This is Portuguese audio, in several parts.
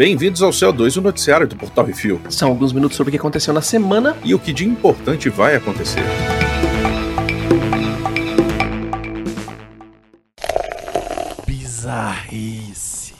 Bem-vindos ao CO2, o noticiário do Portal Refil. São alguns minutos sobre o que aconteceu na semana e o que de importante vai acontecer. Bizarrice.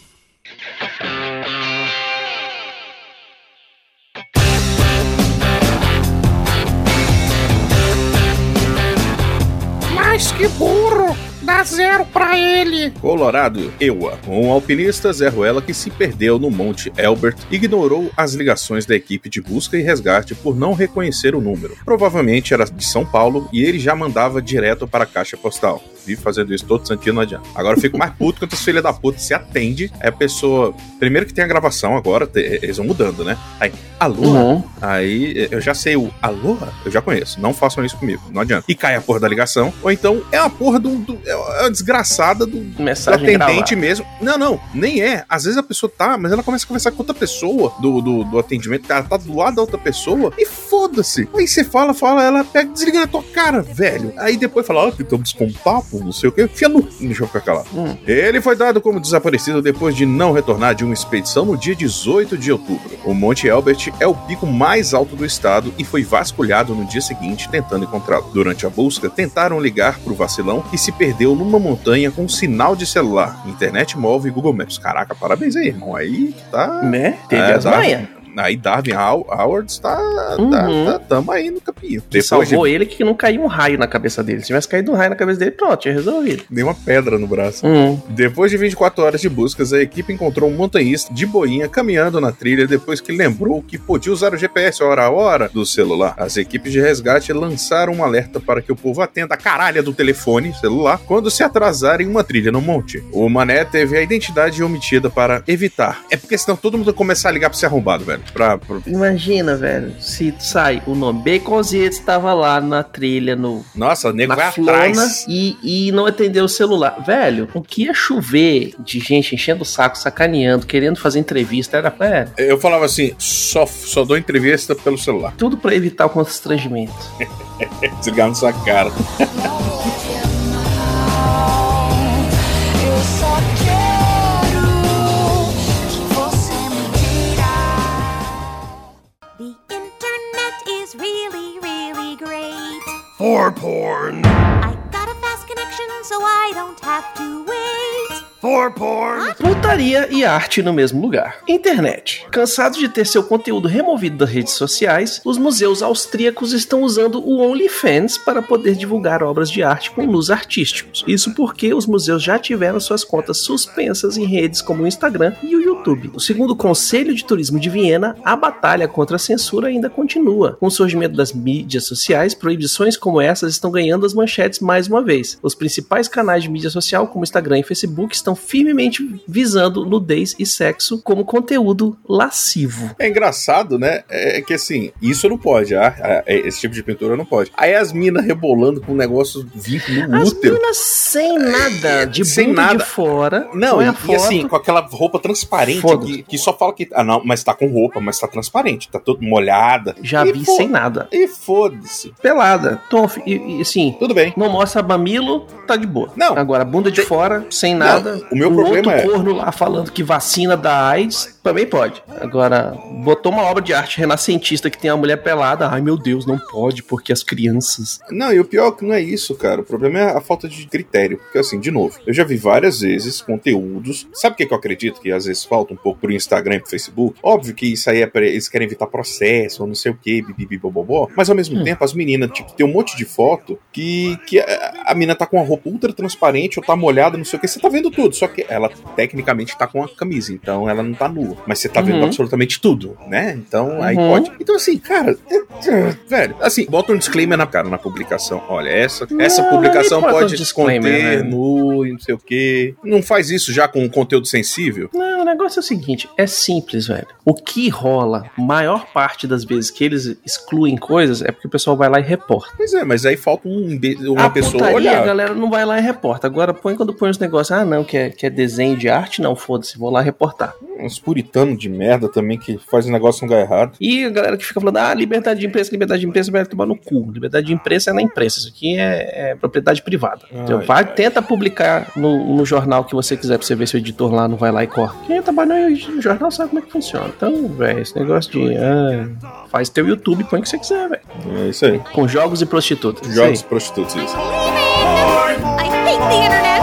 Mas que burro! Dá zero pra ele! Colorado, Ewa. Um alpinista Zé Ruela que se perdeu no Monte Elbert ignorou as ligações da equipe de busca e resgate por não reconhecer o número. Provavelmente era de São Paulo e ele já mandava direto para a caixa postal. Vive fazendo isso todo santinho, não adianta. Agora eu fico mais puto quando os filhos da puta se atende. É a pessoa. Primeiro que tem a gravação agora, eles vão mudando, né? Aí, alô? Uhum. Aí eu já sei o alô, eu já conheço. Não façam isso comigo, não adianta. E cai a porra da ligação. Ou então é a porra do. do é a desgraçada do, do atendente gravada. mesmo. Não, não, nem é. Às vezes a pessoa tá, mas ela começa a conversar com outra pessoa do, do, do atendimento. Ela tá do lado da outra pessoa e foda-se. Aí você fala, fala, ela pega, desliga na tua cara, velho. Aí depois fala, ó, oh, tentamos descontato, não sei o que. Fia no. Deixa eu ficar calado. Hum. Ele foi dado como desaparecido depois de não retornar de uma expedição no dia 18 de outubro. O Monte Elbert é o pico mais alto do estado e foi vasculhado no dia seguinte tentando encontrá-lo. Durante a busca, tentaram ligar pro vacilão que se perdeu numa montanha com sinal de celular, internet móvel e Google Maps. Caraca, parabéns aí, irmão. Aí tá. Né? Teve é, as tá, manhas. Aí Darwin Howard está. Uhum. Tá, tá, tamo aí no capinho. Que salvou de... ele que não caiu um raio na cabeça dele. Se tivesse caído um raio na cabeça dele, pronto, tinha resolvido. Deu uma pedra no braço. Uhum. Depois de 24 horas de buscas, a equipe encontrou um montanhista de boinha caminhando na trilha depois que lembrou que podia usar o GPS hora a hora do celular. As equipes de resgate lançaram um alerta para que o povo atenda a caralha do telefone celular quando se atrasarem uma trilha no monte. O Mané teve a identidade omitida para evitar. É porque senão todo mundo começar a ligar pra ser arrombado, velho. Pra, pra... Imagina, velho, se sai o nome Baconzitos estava lá na trilha no. Nossa, o nego vai atrás. E, e não atendeu o celular. Velho, o que ia chover de gente enchendo o saco, sacaneando, querendo fazer entrevista, era. É. Eu falava assim: só, só dou entrevista pelo celular. Tudo para evitar o constrangimento. Desligar na sua cara. For porn. I got a fast connection so I don't have to wait. For porn. Putaria e arte no mesmo lugar. Internet. Cansados de ter seu conteúdo removido das redes sociais, os museus austríacos estão usando o OnlyFans para poder divulgar obras de arte com luz artísticos. Isso porque os museus já tiveram suas contas suspensas em redes como o Instagram e o YouTube. Segundo o Conselho de Turismo de Viena, a batalha contra a censura ainda continua. Com o surgimento das mídias sociais, proibições como essas estão ganhando as manchetes mais uma vez. Os principais canais de mídia social, como Instagram e Facebook, estão estão firmemente visando nudez e sexo como conteúdo lascivo. É engraçado, né? É que assim, isso não pode, ah, ah é, esse tipo de pintura não pode. Aí as minas rebolando com um negócio vivo no as útero. As minas sem nada, de sem nada de fora. Não, e, e, assim, com aquela roupa transparente que, que, só fala que. Ah, não, mas tá com roupa, mas tá transparente, tá toda molhada. Já e vi sem nada. E foda-se. Pelada. Tom, e, e assim. Tudo bem. Não mostra mamilo, tá de boa. Não. Agora, bunda de fora, sem nada. O meu problema outro é. corno lá falando que vacina da AIDS, também pode. Agora, botou uma obra de arte renascentista que tem uma mulher pelada. Ai meu Deus, não pode, porque as crianças. Não, e o pior é que não é isso, cara. O problema é a falta de critério. Porque, assim, de novo, eu já vi várias vezes conteúdos. Sabe o que, que eu acredito que às vezes falta um pouco pro Instagram e pro Facebook? Óbvio que isso aí é pra, eles querem evitar processo ou não sei o que, bibibobobó. Mas ao mesmo hum. tempo, as meninas, tipo, tem um monte de foto que, que a, a mina tá com uma roupa ultra transparente ou tá molhada, não sei o que. Você tá vendo tudo. Só que ela tecnicamente tá com a camisa, então ela não tá nua. Mas você tá vendo uhum. absolutamente tudo, né? Então uhum. aí pode. Então, assim, cara, é, é, velho, assim, bota um disclaimer na cara na publicação. Olha, essa, não, essa publicação pode um conter né? nu e não sei o que. Não faz isso já com conteúdo sensível? Não, o negócio é o seguinte: é simples, velho. O que rola, maior parte das vezes que eles excluem coisas, é porque o pessoal vai lá e reporta. Pois é, mas aí falta um, uma a pessoa putaria, olhar. A galera não vai lá e reporta. Agora põe quando põe os negócios, ah, não, que é, que é desenho de arte, não, foda-se, vou lá reportar. Uns puritanos de merda também que faz o negócio lugar errado. E a galera que fica falando, ah, liberdade de imprensa, liberdade de imprensa, vai tomar no cu. Liberdade de imprensa é na imprensa, isso aqui é, é propriedade privada. então Ai, vai, ai. tenta publicar no, no jornal que você quiser pra você ver se o editor lá não vai lá e corta. Quem trabalha no jornal sabe como é que funciona. Então, velho, esse negócio de. ah, faz teu YouTube, põe o que você quiser, velho. É isso aí. Com jogos e prostitutas. Jogos aí. prostitutos, isso. I hate the internet.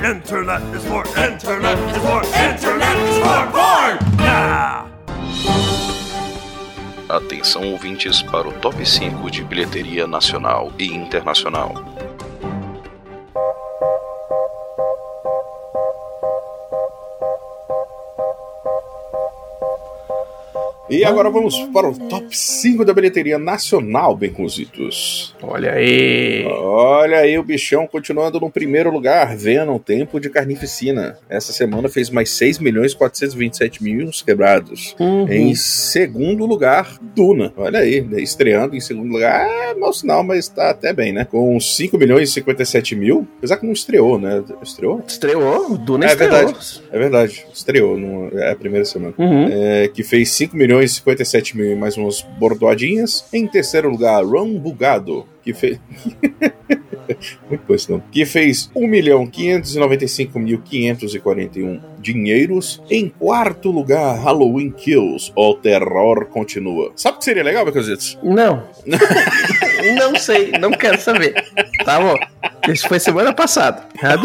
The internet is for internet is for internet is for porn! Nah! Atenção ouvintes para o top 5 de bilheteria nacional e internacional. E agora vamos para o top 5 da bilheteria nacional, bem cozidos. Olha aí. Olha aí o bichão continuando no primeiro lugar, Venom, Tempo de Carnificina. Essa semana fez mais 6 milhões 427 mil quebrados. Uhum. Em segundo lugar, Duna. Olha aí, estreando em segundo lugar, é mau sinal, mas tá até bem, né? Com 5 milhões e 57 mil, apesar que não estreou, né? Estreou? Estreou, o Duna É estreou. verdade. É verdade, estreou, não, é a primeira semana. Uhum. É, que fez 5 milhões e 57 mil e mais umas bordoadinhas. Em terceiro lugar, Ron Bugado, que fez. Muito bom esse nome. Que fez 1 milhão 595 mil 541 dinheiros. Em quarto lugar, Halloween Kills, o terror continua. Sabe o que seria legal, Becositos? Não. não sei, não quero saber. Tá bom. Isso foi semana passada. Já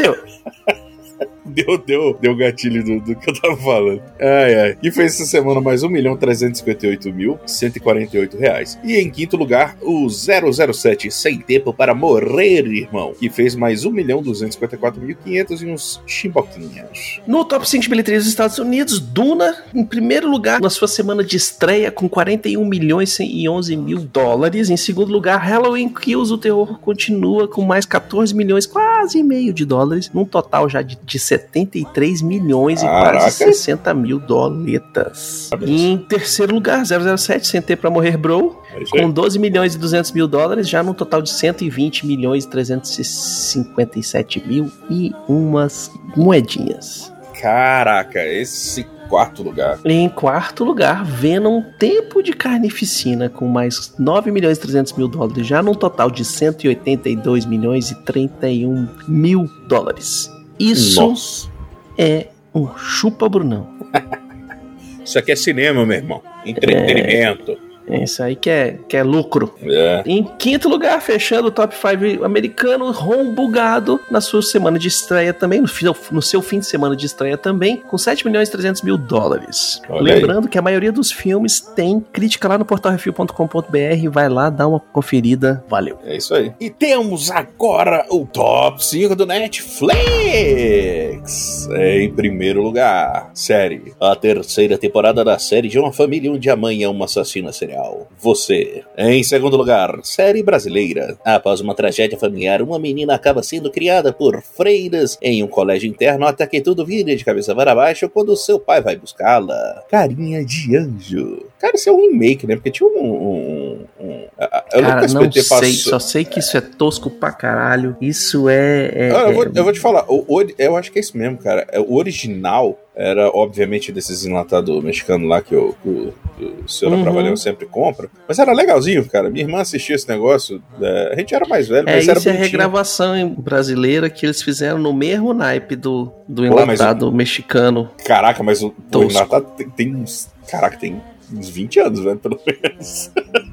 deu. Deu, deu, gatilho do, do que eu tava falando. Ai, ai. E fez essa semana mais 1 milhão 358 mil 148 reais. E em quinto lugar, o 007 Sem Tempo para Morrer, irmão. Que fez mais 1 milhão 254 mil 500 e uns chimboquinhas. No top 5 de bilheteria dos Estados Unidos, Duna, em primeiro lugar, na sua semana de estreia, com 41 milhões e 11 mil dólares. Em segundo lugar, Halloween Kills, o terror continua com mais 14 milhões, quase meio de dólares, num total já de, de 73 milhões Caraca. e quase 60 mil doletas. E em terceiro lugar, 007, Sem Ter Pra Morrer Bro, É com 12 milhões e 200 mil dólares, já num total de 120 milhões e 357 mil e umas moedinhas. Caraca, esse quarto lugar. Em quarto lugar, Venom Tempo de Carnificina, com mais 9 milhões e 300 mil dólares, já num total de 182 milhões e 31 mil dólares. Isso Nossa. é um chupa Brunão. Isso aqui é cinema, meu irmão. Entretenimento. É isso aí que é, que é lucro. É. Em quinto lugar, fechando o top 5 americano, Ron Bugado, na sua semana de estreia também, no, no seu fim de semana de estreia também, com 7 milhões e 300 mil dólares. Olha Lembrando que a maioria dos filmes tem crítica lá no portalrefil.com.br, vai lá, dá uma conferida, valeu. É isso aí. E temos agora o top 5 do Netflix. Em primeiro lugar, série. A terceira temporada da série de uma família onde a mãe é uma assassina serial. Você. Em segundo lugar, série brasileira. Após uma tragédia familiar, uma menina acaba sendo criada por freiras em um colégio interno até que tudo vira de cabeça para baixo quando seu pai vai buscá-la. Carinha de anjo. Cara, isso é um remake, né? Porque tinha um. um, um- eu Cara, o não sei, passou- só sei que isso é tosco pra caralho. Isso é. é- Ah, eu, vou, é- eu vou te falar, o, ori- eu acho que é isso mesmo, cara. É, O original era, obviamente, desses enlatados mexicanos lá que, o que o, senhor Uhum. da Trabalhão sempre compra. Mas era legalzinho, cara. Minha irmã assistia esse negócio. é, a gente era mais velho, É, mas era isso é a bonitinho. regravação em- brasileira que eles fizeram no mesmo naipe do, do Pô, mas enlatado mexicano. Caraca, mas o, o enlatado tem, tem uns... Caraca, tem uns 20 anos, velho, pelo menos.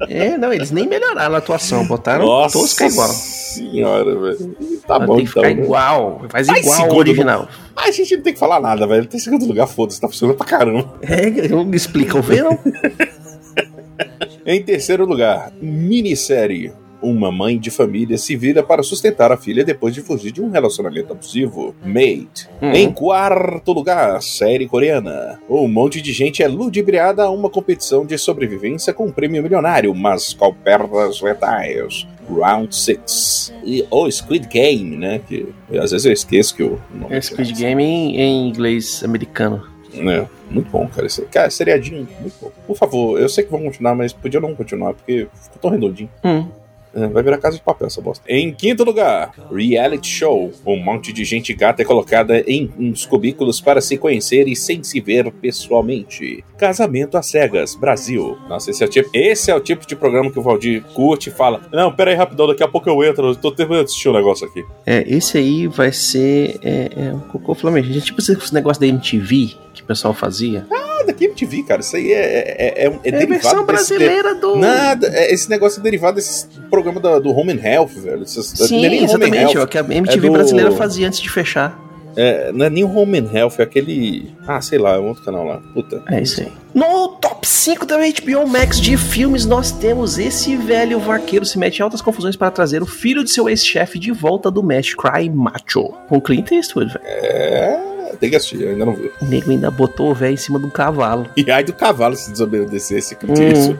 É, não, eles nem melhoraram a atuação, botaram Nossa tosca igual. senhora, velho. Tá Mas bom, tem que então. ficar né? igual, faz igual ao original. A gente não tem que falar nada, velho. Tem segundo lugar, foda-se, tá funcionando pra caramba. É, não explica o Venom. Em terceiro lugar, minissérie. Uma mãe de família se vira para sustentar a filha depois de fugir de um relacionamento abusivo. Mate. Hum. Em quarto lugar, série coreana. Um monte de gente é ludibriada a uma competição de sobrevivência com um prêmio milionário, mas com perdas letais. Round 6. E o Squid Game, né? Que às vezes eu esqueço que o nome É Squid Game em, em inglês americano. É, muito bom, cara. Esse, cara, seriadinho, muito bom. Por favor, eu sei que vão continuar, mas podia não continuar, porque ficou tão redondinho. Hum. É, vai virar casa de papel essa bosta. Em quinto lugar, reality show. Um monte de gente gata é colocada em uns cubículos para se conhecer e sem se ver pessoalmente. Casamento às cegas, Brasil. Nossa, esse é o tipo, esse é o tipo de programa que o Valdir curte e fala: Não, pera aí rapidão, daqui a pouco eu entro, eu tô terminando de assistir um negócio aqui. É, esse aí vai ser é, é um cocô flamengo. Tipo esse negócio da MTV que o pessoal fazia. Ah, daqui MTV, cara. Isso aí é, é, é, é, É, a derivado versão desse- brasileira do. Nada, é- esse negócio é derivado desse programa da- do Home and Health, velho. Esses- Sim, é exatamente. É o Health, que a MTV é do- brasileira fazia antes de fechar. é, não é nem o Home and Health, é aquele. Ah, sei lá, é um outro canal lá. Puta. É isso aí. No top 5 da HBO Max de filmes, nós temos esse velho vaqueiro se mete em altas confusões para trazer o filho de seu ex-chefe de volta do Mesh Cry Macho. Com Clint Eastwood, velho. É. Tem que assistir, eu ainda não vi. O nego ainda botou o velho em cima de um cavalo. E ai do cavalo se desobedecesse que Hum. isso.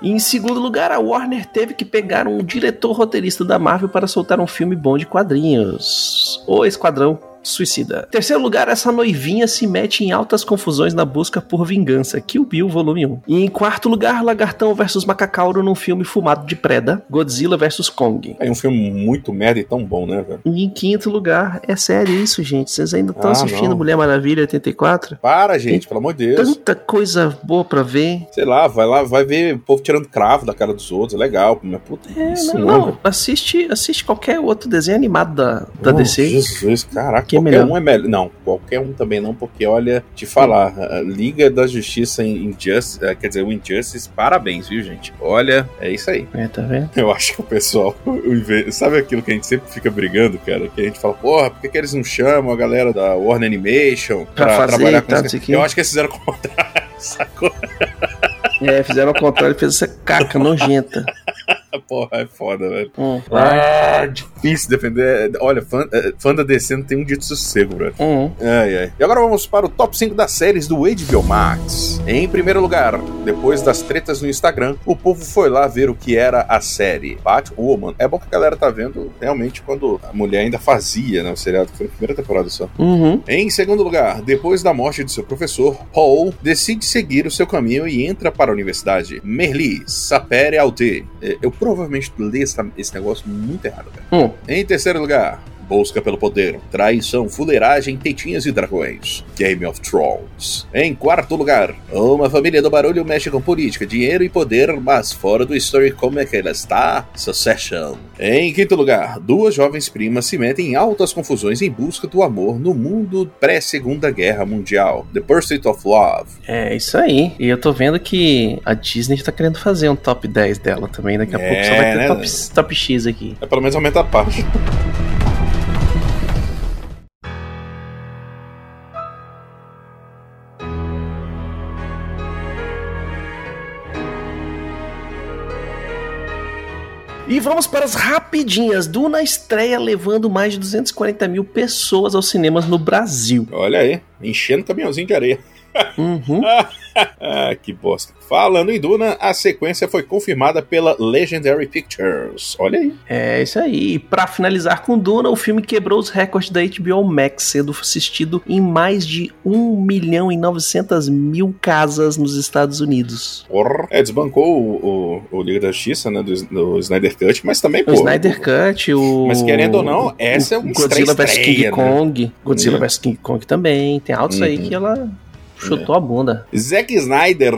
E em segundo lugar, a Warner teve que pegar um diretor roteirista da Marvel para soltar um filme bom de quadrinhos. O Esquadrão Suicida. Terceiro lugar, essa noivinha se mete em altas confusões na busca por vingança. Kill Bill, volume 1. E em quarto lugar, Lagartão vs Macacauro num filme fumado de preda. Godzilla vs Kong. É um filme muito merda e tão bom, né, velho? E em quinto lugar, é sério isso, gente. Vocês ainda estão Ah, assistindo não. Mulher Maravilha 84? Para, gente, pelo amor de Deus. Tanta coisa boa pra ver. Sei lá, vai lá, vai ver o povo tirando cravo da cara dos outros, é legal. Mas puta, É, isso não, não, não, assiste, assiste qualquer outro desenho animado da, da Oh, DC. Jesus, caraca, É qualquer melhor. um é melhor. Não, qualquer um também não, porque olha, te falar, Liga da Justiça em Injustice, eh, quer dizer, o Injustice, parabéns, viu, gente? Olha, é isso aí. É, tá vendo? Eu acho que o pessoal, sabe aquilo que a gente sempre fica brigando, cara? Que a gente fala, porra, por que, que eles não chamam a galera da Warner Animation pra, Pra fazer trabalhar com tal, isso? Eu acho que eles fizeram o contrário, sacou? É, fizeram ao contrário, fez essa caca nojenta. Porra, é foda, velho. Hum, Ah, difícil defender. Olha, fã, eh, fã da DC não tem um dia de sossego, bro. hum. Ai, ai. E agora vamos para o top 5 das séries do HBO Max. Em primeiro lugar, depois das tretas no Instagram, o povo foi lá ver o que era a série Batwoman. É bom que a galera tá vendo realmente quando a mulher ainda fazia, né? O seriado que foi na primeira temporada só. Uhum. Em segundo lugar, depois da morte de seu professor, Paul decide seguir o seu caminho e entra para a universidade. Merli, sapere aute. É, Eu provavelmente li esse negócio muito errado, cara. Hum. Em terceiro lugar, busca pelo poder, traição, fuleiragem, tetinhas e dragões. Game of Thrones. Em quarto lugar, uma família do barulho mexe com política, dinheiro e poder, mas fora do story como é que ela está? Succession. Em quinto lugar, duas jovens primas se metem em altas confusões em busca do amor no mundo pré-segunda guerra mundial. The Pursuit of Love. É isso aí. E eu tô vendo que a Disney tá querendo fazer um top 10 dela também. Daqui a É, pouco só vai ter né, top, top X aqui. É pelo menos aumenta a parte. E vamos para as rapidinhas. Duna estreia levando mais de 240 mil pessoas aos cinemas no Brasil. Olha aí, enchendo o caminhãozinho de areia. Uhum. Ah, que bosta. Falando em Duna, a sequência foi confirmada pela Legendary Pictures. Olha aí. É isso aí. E pra finalizar com Duna, o filme quebrou os recordes da HBO Max, sendo assistido em mais de 1 milhão e 900 mil casas nos Estados Unidos. Porra. É, desbancou o, o, o Liga da Justiça, né, do, do Snyder Cut, mas também, pô. O Snyder Cut, o. Mas querendo ou não, essa é uma Godzilla vs King né? Kong. Godzilla É. vs King Kong também. Tem altos aí Uhum. que ela chutou a bunda. Zack Snyder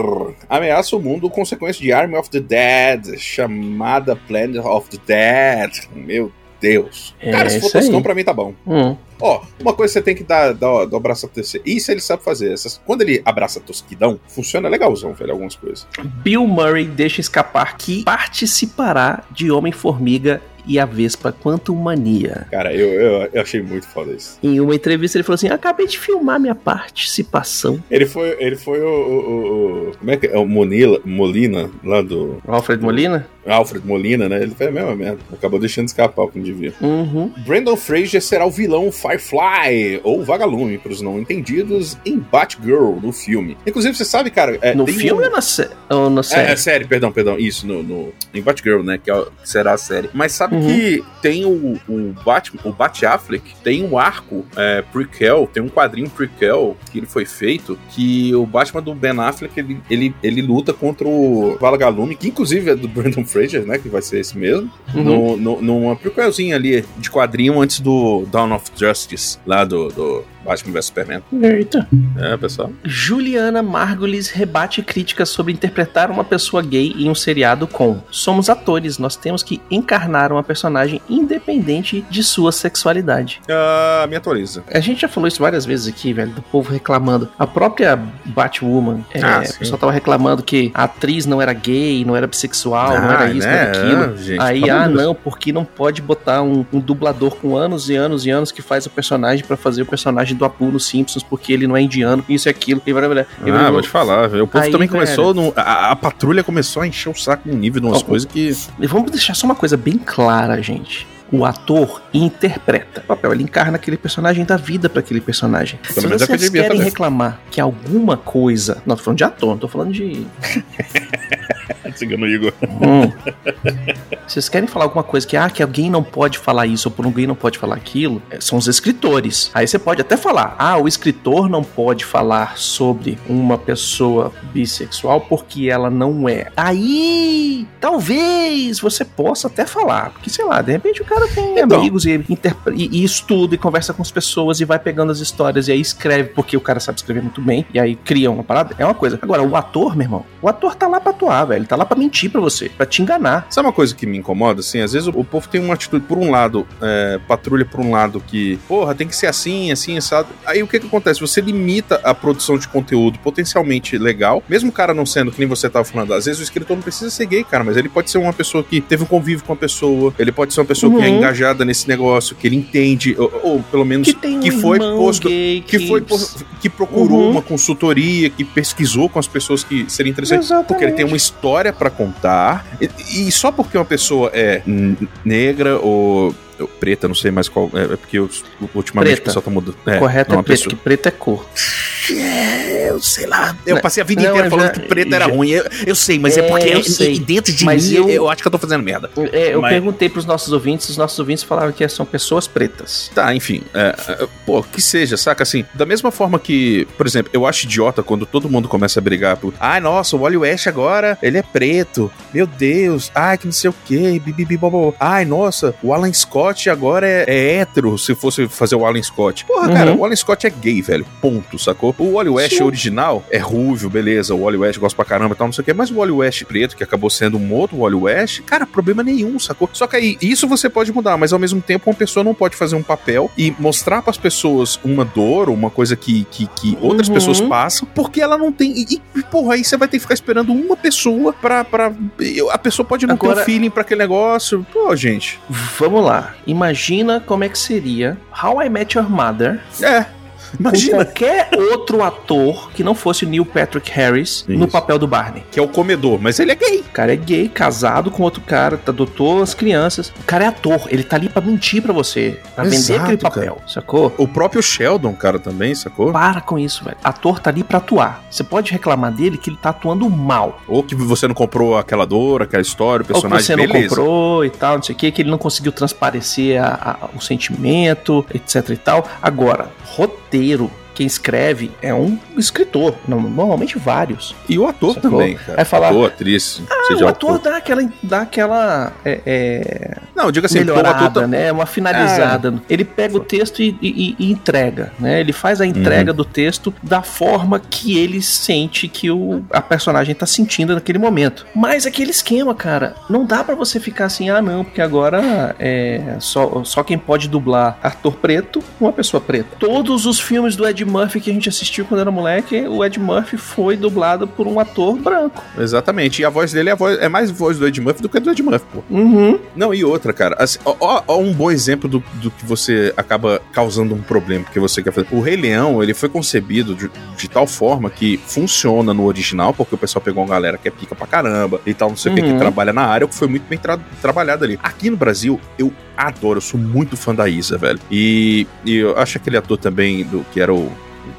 ameaça o mundo com sequência de Army of the Dead, chamada Planet of the Dead. Meu Deus. É Cara, se for toscão, pra mim tá bom. Hum. Ó, uma coisa que você tem que dar, dar, dar o abraço a terceiro. Isso ele sabe fazer. Essas, quando ele abraça tosquidão, funciona legalzão, velho, algumas coisas. Bill Murray deixa escapar que participará de Homem-Formiga e a Vespa Quantum Mania. Cara, eu, eu, eu achei muito foda isso. Em uma entrevista ele falou assim: acabei de filmar minha participação. Ele foi, ele foi o, o, o- Como é que é? O Monila, Molina, lá do. Alfred Molina? Alfred Molina, né? Ele fez a mesma merda. Acabou deixando escapar o que não devia. Uhum. Brandon Fraser será o vilão Firefly, ou Vagalume, para os não entendidos, em Batgirl, no filme. Inclusive, você sabe, cara. é, No filme um- ou na, sé- ou na É, série? é série, perdão, perdão. Isso, no, no, em Batgirl, né? Que é será a série. Mas sabe Uhum. que tem o, o Batman, o Bat Affleck, tem um arco é, prequel, tem um quadrinho prequel que ele foi feito, que o Batman do Ben Affleck, ele, ele, ele luta contra o Vagalume, que inclusive é do Brandon Fraser, né? Que vai ser esse mesmo. Uhum. No, no, numa prequelzinha ali de quadrinho antes do Dawn of Justice, lá do, do Batman vs Superman. Eita. É, pessoal. Juliana Margulis rebate críticas sobre interpretar uma pessoa gay em um seriado com Somos atores, nós temos que encarnar uma personagem independente de sua sexualidade. Ah, me atualiza. A gente já falou isso várias vezes aqui, velho, do povo reclamando. A própria Batwoman, é, Ah, o sim. pessoal tava reclamando que a atriz não era gay, não era bissexual, não Ah, era isso, né? não era aquilo. Ah, gente, Aí, ah, Deus. não, porque não pode botar um, um dublador com anos e anos e anos que faz o personagem pra fazer o personagem do Apu nos Simpsons, porque ele não é indiano, isso e aquilo. E blá, blá, blá. Ah, vou te falar, velho. O povo Aí, também começou. no- a, a patrulha começou a encher o saco num nível de umas Ó, coisas que. Vamos deixar só uma coisa bem clara, gente. O ator interpreta o papel, ele encarna aquele personagem, dá vida pra aquele personagem. Se menos é vocês querem reclamar que alguma coisa. Não, tô falando de ator, não tô falando de. Cigano Igor. Hum. Vocês querem falar alguma coisa que, ah, que alguém não pode falar isso ou por alguém não pode falar aquilo? É, São os escritores. Aí você pode até falar, ah, o escritor não pode falar sobre uma pessoa bissexual porque ela não é. Aí, talvez você possa até falar, porque sei lá, de repente o cara tem Então. amigos e, e, e estuda e conversa com as pessoas e vai pegando as histórias e aí escreve porque o cara sabe escrever muito bem e aí cria uma parada. É uma coisa. Agora, o ator, meu irmão, o ator tá lá pra atuar, velho. Tá lá pra mentir pra você, pra te enganar. Sabe uma coisa que me incomoda, assim? Às vezes o, o povo tem uma atitude, por um lado, é, patrulha por um lado que, porra, tem que ser assim, assim, assado. Aí o que que acontece? Você limita a produção de conteúdo potencialmente legal, mesmo o cara não sendo, que nem você tava falando, às vezes o escritor não precisa ser gay, cara, mas ele pode ser uma pessoa que teve um convívio com a pessoa, ele pode ser uma pessoa que é Uhum. engajada nesse negócio, que ele entende, ou, ou pelo menos Que tem um que foi posto gay que foi por- que procurou Uhum. uma consultoria, que pesquisou com as pessoas que seriam interessantes, Exatamente. porque ele tem uma história pra contar. E, e só porque uma pessoa é negra ou ou preta, não sei mais qual, é, é porque eu, ultimamente Preta. o pessoal tá mudando. É, Correto não, é uma preto, pessoa- que preto é cor. É, eu sei lá. Eu passei a vida não, inteira eu falando já- que preto era já- ruim. Eu, eu sei, mas é, É, porque eu sei. dentro de Mas mim eu- eu... acho que eu tô fazendo merda. É, eu Mas- perguntei pros nossos ouvintes, os nossos ouvintes falaram que são pessoas pretas. Tá, enfim. é, é, pô, que seja, saca? Assim, da mesma forma que, por exemplo, eu acho idiota quando todo mundo começa a brigar por. Ai, nossa, o Wally West agora, ele é preto. Meu Deus. Ai, que não sei o quê. Bibibi. Ai, nossa, o Alan Scott agora é, é hétero, se fosse fazer o Alan Scott. Porra, cara, Uhum. o Alan Scott é gay, velho. Ponto, sacou? O Wally West Sim. original é ruivo, beleza. O Wally West gosta pra caramba e tal, não sei o quê. Mas o Wally West preto, que acabou sendo um outro Wally West, cara, problema nenhum, sacou? Só que aí, isso você pode mudar, mas ao mesmo tempo uma pessoa não pode fazer um papel e mostrar pras pessoas uma dor, uma coisa que, que, que outras Uhum. pessoas passam, porque ela não tem. E, e, porra, aí você vai ter que ficar esperando uma pessoa pra. pra a pessoa pode não ter Agora- um feeling pra aquele negócio. Pô, gente. Vamos lá. Imagina como é que seria How I Met Your Mother É. com Imagina. qualquer outro ator que não fosse o Neil Patrick Harris no Isso. papel do Barney. Que é o comedor, mas ele é gay. O cara é gay, casado com outro cara, tá adotou as crianças. O cara é ator, ele tá ali pra mentir pra você, pra vender Exato, aquele papel, sacou? O próprio Sheldon, cara, também, sacou? Para com isso, velho. Ator tá ali pra atuar. Você pode reclamar dele que ele tá atuando mal. Ou que você não comprou aquela dor, aquela história, o Ou que personagem, você não beleza. comprou e tal, não sei o que, que ele não conseguiu transparecer a- a- o sentimento, etc e tal. Agora, roteiro inteiro. Quem escreve é um escritor, no- normalmente vários. E o ator também, cara. Vai falar- Ator, atriz, Ah, seja o ator autor. dá aquela, dá aquela é, é, Não, diga assim, melhorada, ator tá... né? Uma finalizada. Ele pega o texto e, e- e entrega, né? Ele faz a entrega Uhum. do texto da forma que ele sente que o, a personagem tá sentindo naquele momento. Mas aquele esquema, cara, não dá pra você ficar assim, ah, não, porque agora é só, só quem pode dublar ator preto, uma pessoa preta. Todos os filmes do Ed Murphy que a gente assistiu quando era moleque, o Ed Murphy foi dublado por um ator branco. Exatamente. E a voz dele é, voz, é mais voz do Ed Murphy do que a do Ed Murphy, pô. Uhum. Não, e outra, cara. Assim, ó, ó- ó um bom exemplo do, do que você acaba causando um problema porque você quer fazer. O Rei Leão, ele foi concebido de, de tal forma que funciona no original, porque o pessoal pegou uma galera que é pica pra caramba e tal, não sei o que, que Uhum. trabalha na área, que foi muito bem tra- trabalhado ali. Aqui no Brasil, eu adoro, eu sou muito fã da Isa, velho. E, e eu acho aquele ator também, do que era o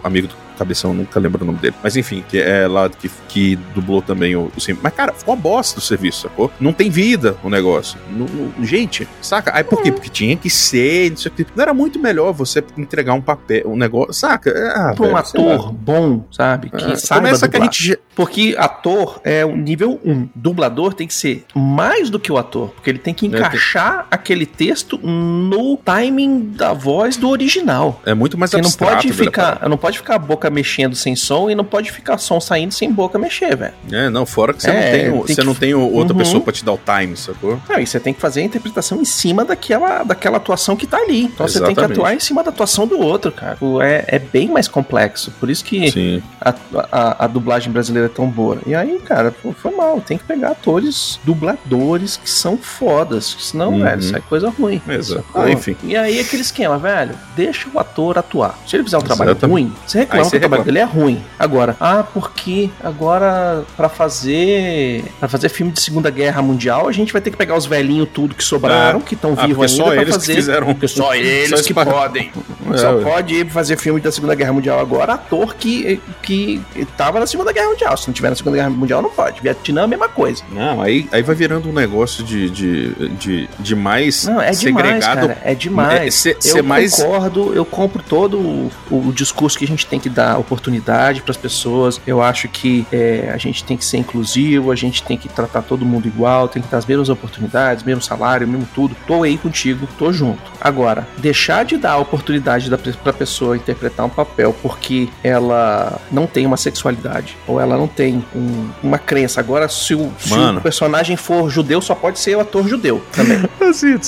amigo do cabeção, nunca lembro o nome dele. Mas enfim, que é lá que, que dublou também o, o Simba. Mas, cara, ficou uma bosta do serviço, sacou? Não tem vida o negócio. Não- não- gente, saca? Aí por quê? Porque tinha que ser, não sei o que. Não era muito melhor você entregar um papel, um negócio, saca? Ah, Pra um ator bom, sabe? Que Ah, saiba Começa que a gente. Porque ator é o nível 1. Dublador tem que ser mais do que o ator. Porque ele tem que encaixar aquele texto no timing da voz do original. É muito mais Você não abstrato. pode velho, ficar, não pode ficar a boca mexendo sem som e não pode ficar som saindo sem boca mexer, velho. É, não, fora que você É, não tem, tem você que- não tem outra Uhum. pessoa pra te dar o time, sacou? Não, e você tem que fazer a interpretação em cima daquela, daquela atuação que tá ali. Então você tem que Exatamente. atuar em cima da atuação do outro, cara. É, é bem mais complexo. Por isso que a, a- a dublagem brasileira é tão boa. E aí, cara, pô, foi mal. Tem que pegar atores, dubladores que são fodas. Senão, Uhum. velho, sai coisa ruim. Exato. Ah, enfim. E aí, aquele esquema, velho, deixa o ator atuar. Se ele fizer um trabalho Exatamente. ruim, você reclama Aí que você o trabalho dele é ruim. Agora, ah, porque agora pra fazer para fazer filme de Segunda Guerra Mundial, a gente vai ter que pegar os velhinhos tudo que sobraram, É. que estão Ah, vivos ainda só pra eles que fazer. fizeram. Porque só eles Só que espalha- podem. É, Só ué. pode ir fazer filme da Segunda Guerra Mundial agora, ator que, que tava na Segunda Guerra Mundial. Se não tiver na Segunda Guerra Mundial, não pode. Vietnã é a mesma coisa. Não, aí, aí vai virando um negócio de, de, de, de mais Não, é demais, segregado. cara. É demais. É, ser- eu ser mais- concordo, eu compro todo o, o discurso que a gente tem que dar oportunidade para as pessoas. Eu acho que é, a gente tem que ser inclusivo, a gente tem que tratar todo mundo igual, tem que dar as mesmas oportunidades, mesmo salário, mesmo tudo. Tô aí contigo, tô junto. Agora, deixar de dar a oportunidade da, pra pessoa interpretar um papel porque ela não tem uma sexualidade ou ela não tem um- uma crença. Agora, se o, se o personagem for judeu, só pode ser o ator judeu também. Assim,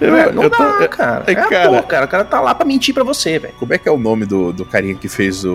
É, não eu dá, tô- cara. é, É, cara. ator, cara. O cara tá lá pra mentir pra você, velho. Como é que é o nome do, do carinha que fez o,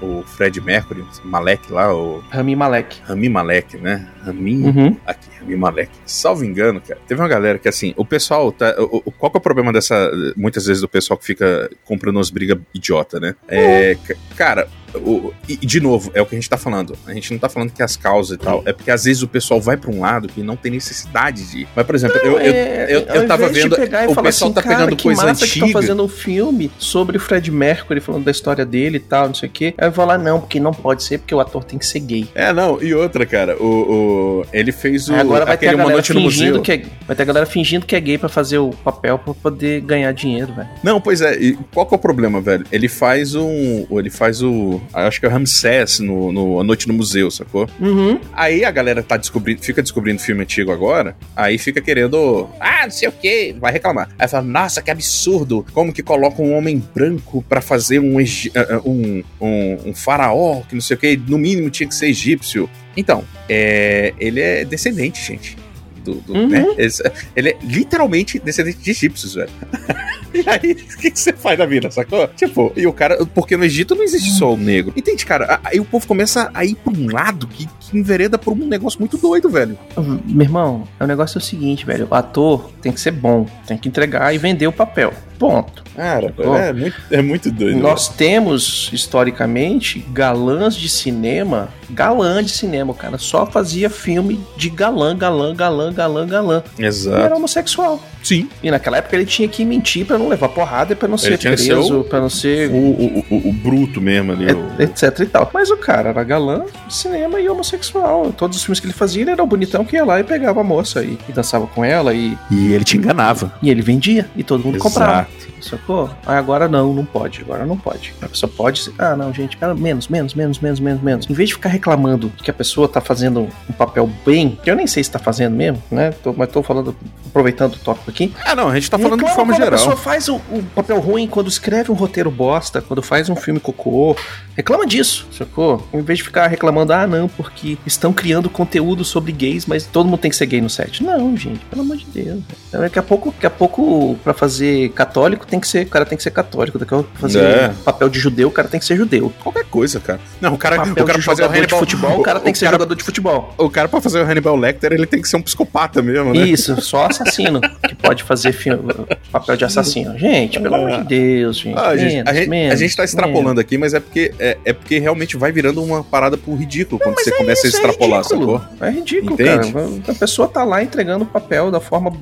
o Fred Mercury? Malek lá, o Rami Malek. Rami Malek, né? Rami. Uhum. Aqui, Rami Malek. Salvo engano, cara, teve uma galera que assim, o pessoal tá. O, o- qual que é o problema dessa. Muitas vezes do pessoal que fica comprando umas brigas idiota, né? É. ca- Cara. O- e, de novo, é o que a gente tá falando. A gente não tá falando que as causas e tal. É porque às vezes o pessoal vai pra um lado que não tem necessidade de ir. Mas, por exemplo, eu, eu, É, eu, eu tava vendo. O pessoal assim, tá cara, pegando que coisa massa que antiga. fazendo um filme sobre o Fred Mercury, falando da história dele e tal, não sei o quê. Aí eu vou lá, não, porque não pode ser, porque o ator tem que ser gay. É, não, e outra, cara, o, o- ele fez o agora vai ter a Uma galera Noite no fingindo Museu. que é, vai ter a galera fingindo que é gay pra fazer o papel pra poder ganhar dinheiro, velho. Não, pois é, e qual que é o problema, velho? Ele faz um. Ele faz o. Acho que é o Ramsés no, no A Noite no Museu, sacou? Uhum. Aí a galera tá descobrindo, fica descobrindo filme antigo agora, aí fica querendo. Ah, não sei o que, vai reclamar. Aí fala, nossa, que absurdo! Como que coloca um homem branco pra fazer um, eh, eh, um, um, um faraó, que não sei o que, no mínimo tinha que ser egípcio. Então, é, ele é descendente, gente. Do, do, Uhum. né? Esse- Ele é literalmente descendente de egípcios, velho. E aí, o que, que você faz na vida, sacou? Tipo, e o cara. Porque no Egito não existe só o negro. Entende, cara? Aí o povo começa a ir pra um lado que, que envereda por um negócio muito doido, velho. Meu irmão, o negócio é o seguinte, velho. O ator tem que ser bom, tem que entregar e vender o papel. Ponto. Cara, Ó. é, muito, é muito doido. Nós temos, historicamente, galãs de cinema. Galã de cinema, o cara só fazia filme de galã, galã, galã, galã, galã. velho. Ele era Exato. homossexual. Sim. E naquela época ele tinha que mentir pra não levar porrada e pra não que ser preso, pra não ser. O, o, o, o bruto mesmo ali. Etc e tal. Mas o cara era galã cinema e homossexual. Todos os filmes que ele fazia, ele era o bonitão que ia lá e pegava a moça e, e dançava com ela e, E ele te enganava. e ele vendia e todo mundo comprava. Exato. Sacou? Aí agora não, não pode. Agora não pode. A pessoa pode. ser- Ah, não, gente, menos, menos, menos, menos, menos, menos. Em vez de ficar reclamando que a pessoa tá fazendo um papel bem, que eu nem sei se tá fazendo mesmo, né? Tô- mas tô falando, aproveitando o tópico aqui. Ah, não, a gente tá falando de forma quando A geral. pessoa faz o, o papel ruim quando escreve um roteiro bosta, quando faz um filme cocô. Reclama disso, sacou? Em vez de ficar reclamando, ah, não, porque estão criando conteúdo sobre gays, mas todo mundo tem que ser gay no set. Não, gente, pelo amor de Deus. Daqui a pouco, daqui a pouco, pra fazer católico, tem que ser, o cara tem que ser católico. Daqui a pouco, pra fazer É. papel de judeu, o cara tem que ser judeu. Qualquer coisa, cara. Não, o cara, Papel o cara de pra fazer o jogador de Hannibal futebol, o cara tem que ser cara, jogador de futebol. O cara pra fazer o Hannibal Lecter, ele tem que ser um psicopata mesmo, né? Isso, só assassino que pode fazer filme, papel de assassino. Gente, pelo amor de Deus, gente. Ah, gente, menos, a, gente, menos, a gente tá extrapolando aqui, mas é porque, é, é porque realmente vai virando uma parada pro ridículo quando você começa a Isso extrapolar, é ridículo. sacou? É ridículo, Entende? cara. A pessoa tá lá entregando o papel da forma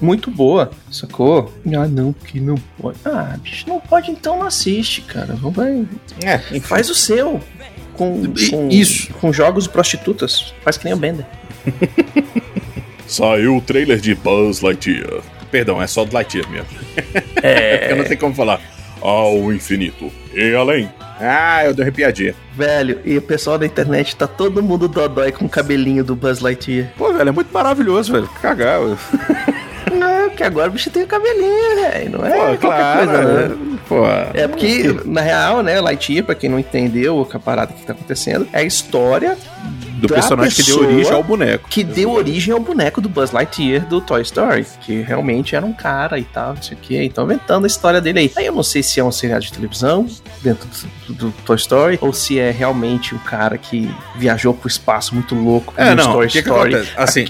muito boa, sacou? Ah, não, porque não pode. Ah, bicho, não pode então não assiste, cara. Não vai. É. Faz o seu. Com, com, isso. Com jogos de prostitutas. Faz que nem o Bender. Saiu o trailer de Buzz Lightyear. Perdão, é só do Lightyear mesmo. É. Eu não tenho como falar. Ao infinito e além. Ah, eu dei arrepiadinha. Velho, e o pessoal da internet tá todo mundo dodói com o cabelinho do Buzz Lightyear. Pô, velho, é muito maravilhoso, velho. Cagar. velho. Não, é que agora o bicho tem o cabelinho, velho. Não é Pô, claro. coisa, né? né? Pô. É porque, na real, né, Lightyear, pra quem não entendeu a parada que tá acontecendo, é a história Do personagem que deu origem ao boneco. que deu origem ao boneco do Buzz Lightyear do Toy Story, que realmente era um cara e tal, não sei o que. Então, inventando a história dele aí. Aí eu não sei se é um seriado de televisão dentro do, do Toy Story ou se é realmente um cara que viajou pro espaço muito louco É, não. Toy que, Story. acontece? Assim,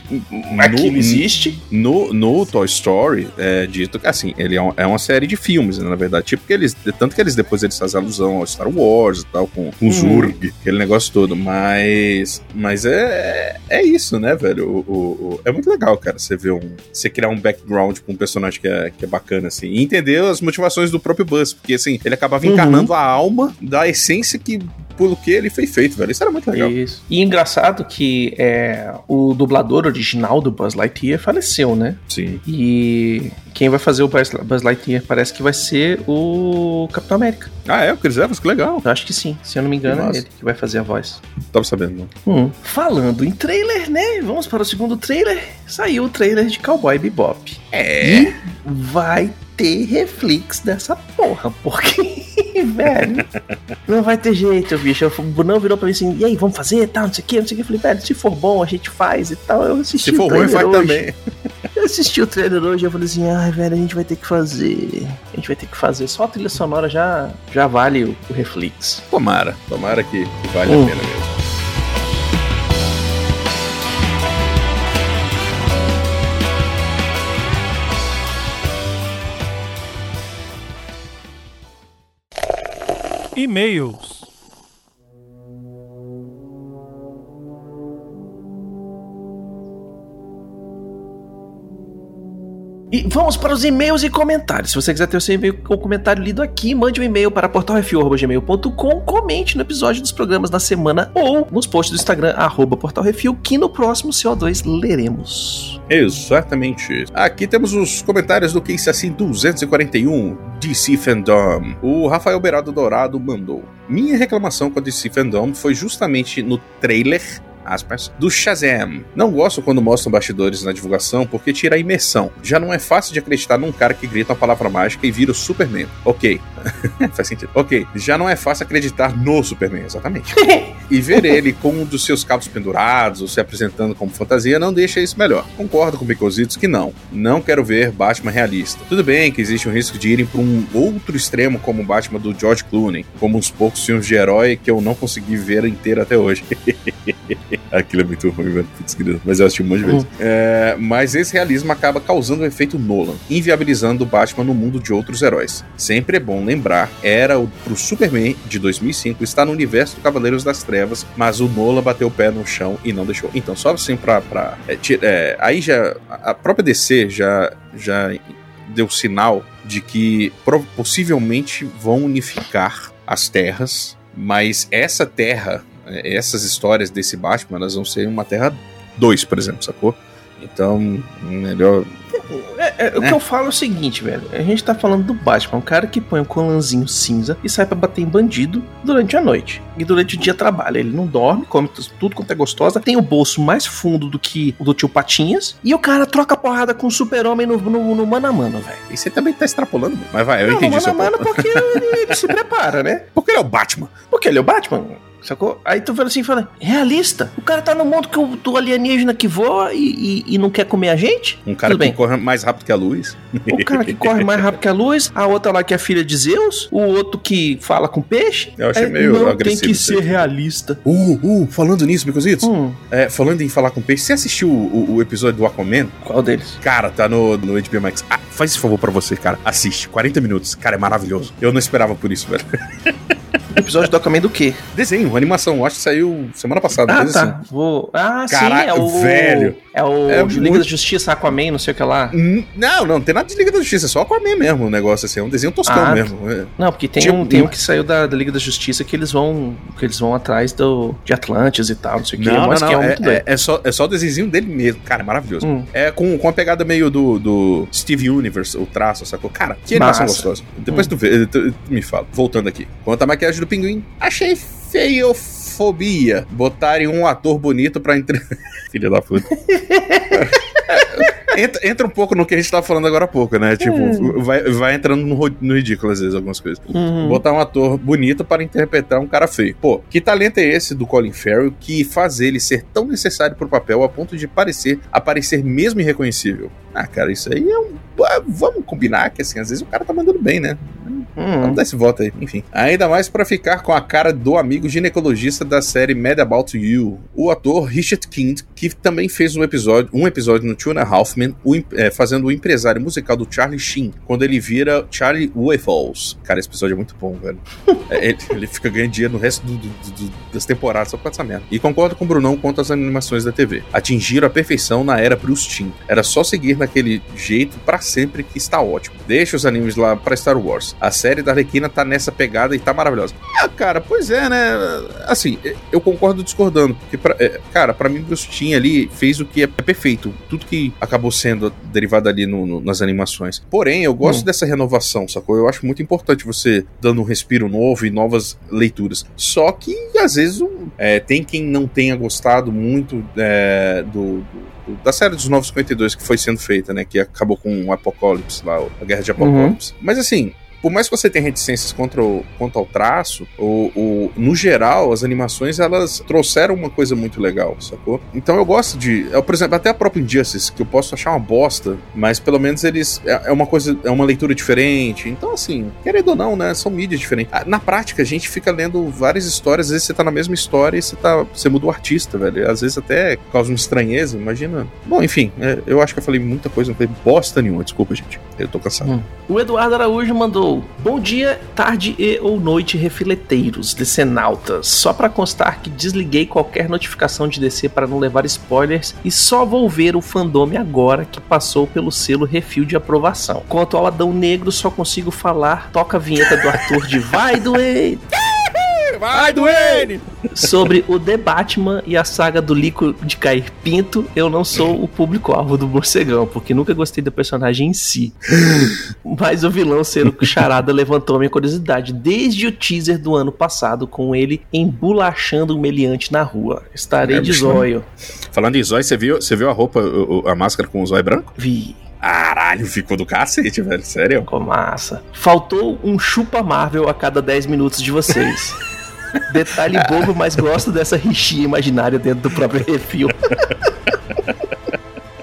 Aquilo existe. No, no Toy Story, é dito que assim, ele é, um- é uma série de filmes, né, na verdade. Tipo que eles. Tanto que eles depois eles fazem alusão ao Star Wars e tal, com, com o Zurg, aquele negócio todo. Mas. Mas é, é isso, né, velho? O, o- o- é muito legal, cara, você ver um. Você criar um background pra um personagem que é, que é bacana, assim. E entender as motivações do próprio Buzz. Porque assim, ele acabava Uhum. encarnando a alma da essência que. Pelo que ele foi feito, velho. Isso era muito legal. Isso. E engraçado que é, o dublador original do Buzz Lightyear faleceu, né? Sim. E quem vai fazer o Buzz Lightyear parece que vai ser o Capitão América. Ah, é? O Chris Evans? Que legal. Eu acho que sim, se eu não me engano, é ele que vai fazer a voz. Tava sabendo, não. Hum. Falando em trailer, né? Vamos para o segundo trailer. Saiu o trailer de Cowboy Bebop. É. E vai ter reflex dessa porra, porque, velho, não vai ter jeito, bicho. O Brunão virou pra mim assim, e aí, vamos fazer, tal, não sei o que, não sei o que. Eu falei, velho, se for bom, a gente faz e tal. Eu assisti Se o for ruim, hoje. também. Eu assisti o trailer hoje e eu falei assim, ai, velho, a gente vai ter que fazer. A gente vai ter que fazer. Só a trilha sonora já, já vale o, o reflex. Tomara, tomara que, que vale Hum. a pena mesmo. E-mails. E vamos para os e-mails e comentários. Se você quiser ter o seu e-mail ou comentário lido aqui, mande um e-mail para portalrefil.gmail.com, comente no episódio dos programas da semana ou nos posts do Instagram, arroba portalrefil, que no próximo CO2 leremos. Exatamente. Aqui temos os comentários do Case Assim 241, DC Fandom. O Rafael Beirado Dourado mandou. Minha reclamação com a DC Fandom foi justamente no trailer aspas, do Shazam. Não gosto quando mostram bastidores na divulgação porque tira a imersão. Já não é fácil de acreditar num cara que grita uma palavra mágica e vira o Superman. Ok. Faz sentido. Ok. Já não é fácil acreditar no Superman, exatamente. e ver ele com um dos seus cabos pendurados ou se apresentando como fantasia não deixa isso melhor. Concordo com o Bicositos que não. Não quero ver Batman realista. Tudo bem que existe um risco de irem para um outro extremo como o Batman do George Clooney, como uns poucos filmes de herói que eu não consegui ver inteiro até hoje. Aquilo é muito ruim, velho. Putz, grilo. Mas eu assisti um monte de vezes. É, mas esse realismo acaba causando o efeito Nolan, inviabilizando o Batman no mundo de outros heróis. Sempre é bom lembrar, era o, pro Superman de 2005 estar no universo do Cavaleiros das Trevas, mas o Nolan bateu o pé no chão e não deixou. Então, só assim pra. pra é, é, aí já. A própria DC já, já deu sinal de que possivelmente vão unificar as terras, mas essa terra, essas histórias desse Batman, elas vão ser uma terra 2, por exemplo, sacou? Então, melhor. É, é, o que eu falo é o seguinte, velho. A gente tá falando do Batman, um cara que põe um colanzinho cinza e sai pra bater em bandido durante a noite. E durante o dia trabalha. Ele não dorme, come tu- tudo quanto é gostosa, tem o bolso mais fundo do que o do tio Patinhas. E o cara troca porrada com o super-homem no, no, no mano a mano, velho. E você também tá extrapolando, mas vai, eu Não, entendi no seu mano a mano porque ele, ele se prepara, né? Porque ele é o Batman. Porque ele é o Batman. Sacou? Aí tu fala assim, fala, realista. O cara tá no mundo que o, do alienígena que voa e, e- e não quer comer a gente. Um cara Tudo que bem. corre mais rápido que a luz. O cara que corre mais rápido que a luz, a outra lá que é filha de Zeus, o outro que fala com peixe. Eu achei É, meio não agressivo tem que ser realista. Uh, uh, falando nisso, Bicositos, Hum, é, falando em falar com peixe, você assistiu o, o- o episódio do Aquaman? qual deles? Cara, tá no, no HBO Max. Ah, faz esse favor pra você, cara. Assiste, 40 minutos. Cara, é maravilhoso. Eu não esperava por isso, velho. Episódio do Aquaman do quê? Desenho, animação, acho que saiu semana passada. Ah, tá. assim. Vou... Ah, Caraca, sim, é o... velho. É o É Liga muito- da Justiça, Aquaman, não sei o que lá. Hum, Não, não, não tem nada de Liga da Justiça, é só Aquaman mesmo o negócio assim, é um desenho toscão Ah, mesmo. é. Não, porque tem, Tipo, um, tem um que saiu da, da Liga da Justiça que eles vão que eles vão atrás do, de Atlantis e tal, não sei o que. Não, não, mas é não, é, doido. é- é só, é só o desenho dele mesmo, cara, é maravilhoso. Hum. É com, com a pegada meio do, do Steve Universe, o traço, sacou? Cara, que animação Massa. gostosa. Depois tu, vê, tu, tu me fala. Voltando aqui. Quanto à maquiagem do pinguim, achei feiofobia botarem um ator bonito pra entre... Filha da puta. Entra, entra um pouco no que a gente tava falando agora há pouco, né? Tipo, vai, vai entrando no, no ridículo às vezes algumas coisas. Uhum. Botar um ator bonito para interpretar um cara feio. Pô, que talento é esse do Colin Farrell que faz ele ser tão necessário pro papel a ponto de parecer, aparecer mesmo irreconhecível? Ah, cara, isso aí é um. ah, Vamos combinar que assim, às vezes o cara tá mandando bem, né? Hum. Vamos dar esse voto aí, enfim. Ainda mais pra ficar com a cara do amigo ginecologista da série Mad About You, o ator Richard Kind, que também fez um episódio, um episódio no Two and a Half Men, o é, fazendo o empresário musical do Charlie Sheen, quando ele vira Charlie Waffles. Cara, esse episódio é muito bom, velho. É, ele, ele fica ganhando dinheiro no resto do- do- do- das temporadas só com essa merda. E concordo com o Brunão quanto às animações da TV. Atingiram a perfeição na era Bruce Timm. Era só seguir naquele jeito pra sempre que está ótimo. Deixa os animes lá pra Star Wars. A série da Arlequina tá nessa pegada e tá maravilhosa. Ah, cara, pois é, né? Assim, eu concordo discordando. Porque, pra- é, cara, pra mim, Bruce Timm ali fez o que é perfeito. Tudo que acabou sendo derivado ali no- no- nas animações. Porém, eu gosto Hum. dessa renovação, sacou? Eu acho muito importante você dando um respiro novo e novas leituras. Só que, às vezes, é, tem quem não tenha gostado muito é, do, do- da série dos 952 que foi sendo feita, né? Que acabou com o Apocalipse lá, a Guerra de Apocalipse. Mas assim. Por mais que você tenha reticências contra o, quanto ao traço, o, o- no geral, as animações elas trouxeram uma coisa muito legal, sacou? Então eu gosto de. eu, por exemplo, até a própria Injustice, que eu posso achar uma bosta, mas pelo menos eles. É, é uma coisa. É uma leitura diferente. Então, assim, querendo ou não, né? São mídias diferentes. Ah, Na prática, a gente fica lendo várias histórias, às vezes você tá na mesma história e você, tá, você muda o artista, velho. Às vezes até causa uma estranheza, imagina. Bom, enfim, é, eu acho que eu falei muita coisa, não falei bosta nenhuma, desculpa, gente. Eu tô cansado. Hum. O Eduardo Araújo mandou: Bom dia, tarde e ou noite, refileteiros, decenautas. Só pra constar que desliguei qualquer notificação de DC para não levar spoilers e só vou ver o fandome agora que passou pelo selo refil de aprovação. Quanto ao Adão Negro, só consigo falar: toca a vinheta do Arthur de Vai Doer! Vai, Duane! Sobre o The Batman e a saga do Lico de Cair Pinto, eu não sou o público-alvo do morcegão, porque nunca gostei do personagem em si. Mas o vilão ser o charada levantou minha curiosidade desde o teaser do ano passado, com ele embolachando um meliante na rua. Estarei É, de zóio. Falando em zóio, você viu, você viu a roupa, a máscara com o zóio branco? Vi. Caralho, ficou do cacete, velho. Sério? Ficou massa. Faltou um chupa Marvel a cada 10 minutos de vocês. Detalhe bobo, mas gosto dessa rixinha imaginária dentro do próprio refil.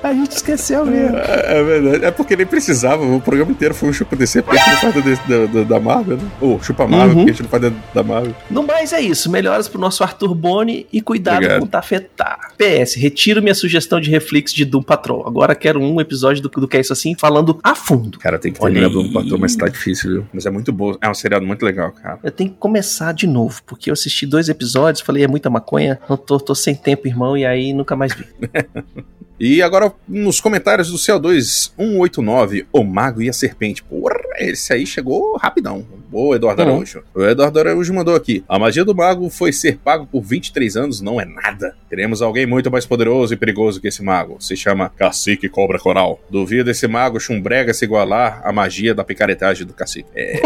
A gente esqueceu mesmo. É, é verdade. É porque nem precisava. O programa inteiro foi um chupa DC, porque a gente não faz da, da, da Marvel, né? Ou chupa Marvel, Uhum. porque a gente não faz dentro da Marvel. No mais é isso. Melhoras pro nosso Arthur Boni e cuidado Obrigado. com o Tafetá. PS, retiro minha sugestão de reflex de Doom Patrol. Agora quero um episódio do, do que é isso assim, falando a fundo. Cara, tem que terminar aí. do Patrão, mas tá difícil, viu? Mas é muito bom. É um seriado muito legal, cara. Eu tenho que começar de novo, porque eu assisti dois episódios, falei, é muita maconha, não tô, tô sem tempo, irmão, e aí nunca mais vi. E agora, nos comentários do CO2 189, O Mago e a Serpente. Porra, esse aí chegou rapidão. Boa, Eduardo Uhum. Araújo. O Eduardo Araújo mandou aqui. A magia do mago foi ser pago por 23 anos, não é nada. Teremos alguém muito mais poderoso e perigoso que esse mago. Se chama Cacique Cobra Coral. Duvido esse mago chumbrega se igualar à magia da picaretagem do cacique. É.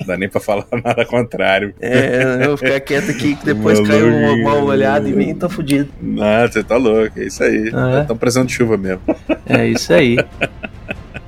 não dá nem pra falar nada contrário. É, eu vou ficar quieto aqui, que depois caiu uma mal olhada em mim, tô fudido. Não, você tá louco. É isso aí. Ah, é? Estão precisando de chuva mesmo. É isso aí.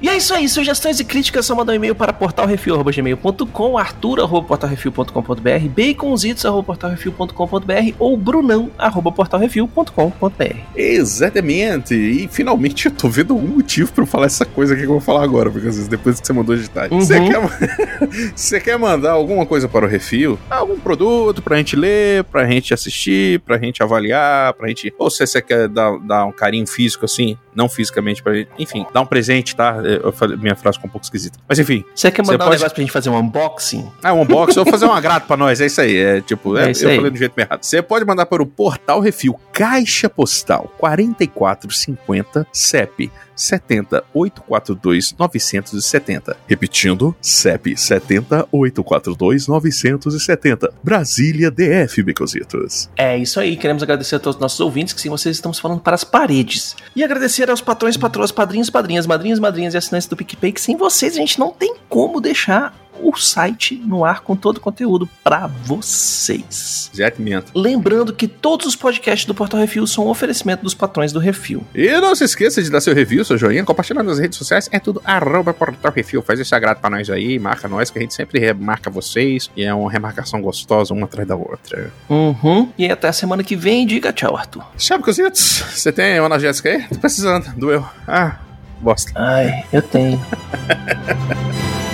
E é isso aí, sugestões e críticas só mandar um e-mail para portalrefil.gmail.com, arthur.portalrefil.com.br, baconzitos.portalrefil.com.br ou brunão.portalrefil.com.br. Exatamente. E finalmente eu tô vendo um motivo pra eu falar essa coisa aqui que eu vou falar agora, porque às vezes depois que você mandou digitar. Uhum. Você quer, você quer mandar alguma coisa para o refil? Algum produto pra gente ler, pra gente assistir, pra gente avaliar, pra gente. Ou se você quer dar, dar um carinho físico assim, não fisicamente pra gente. Enfim, dar um presente, tá? Eu falei, minha frase ficou um pouco esquisita. Mas enfim. Você quer Você mandar um pode- negócio pra gente fazer um unboxing? Ah, um unboxing, vou fazer um agrado pra nós, é isso aí. É tipo, é, É eu aí. falei do jeito errado. Você pode mandar para o Portal Refil, Caixa Postal 4450 CEP 70 842 970. Repetindo, CEP 70 842 970. Brasília DF, Becositos. É isso aí, queremos agradecer a todos os nossos ouvintes, que sem vocês estamos falando para as paredes. E agradecer aos patrões, patroas, padrinhos, padrinhas, madrinhas, madrinhas e assinantes do PicPay, que sem vocês a gente não tem como deixar o site no ar com todo o conteúdo para vocês. Exatamente. Lembrando que todos os podcasts do Portal Refil são um oferecimento dos patrões do Refil. E não se esqueça de dar seu review, seu joinha, compartilhar nas redes sociais. É tudo arroba Portal Refil. Faz esse agrado pra nós aí, marca nós, que a gente sempre remarca vocês. E é uma remarcação gostosa, uma atrás da outra. Uhum. E até a semana que vem. Diga tchau, Arthur. Sabe, cositos? Você tem uma analgésica aí? Tô precisando. Doeu. Ah, bosta. Ai, eu tenho.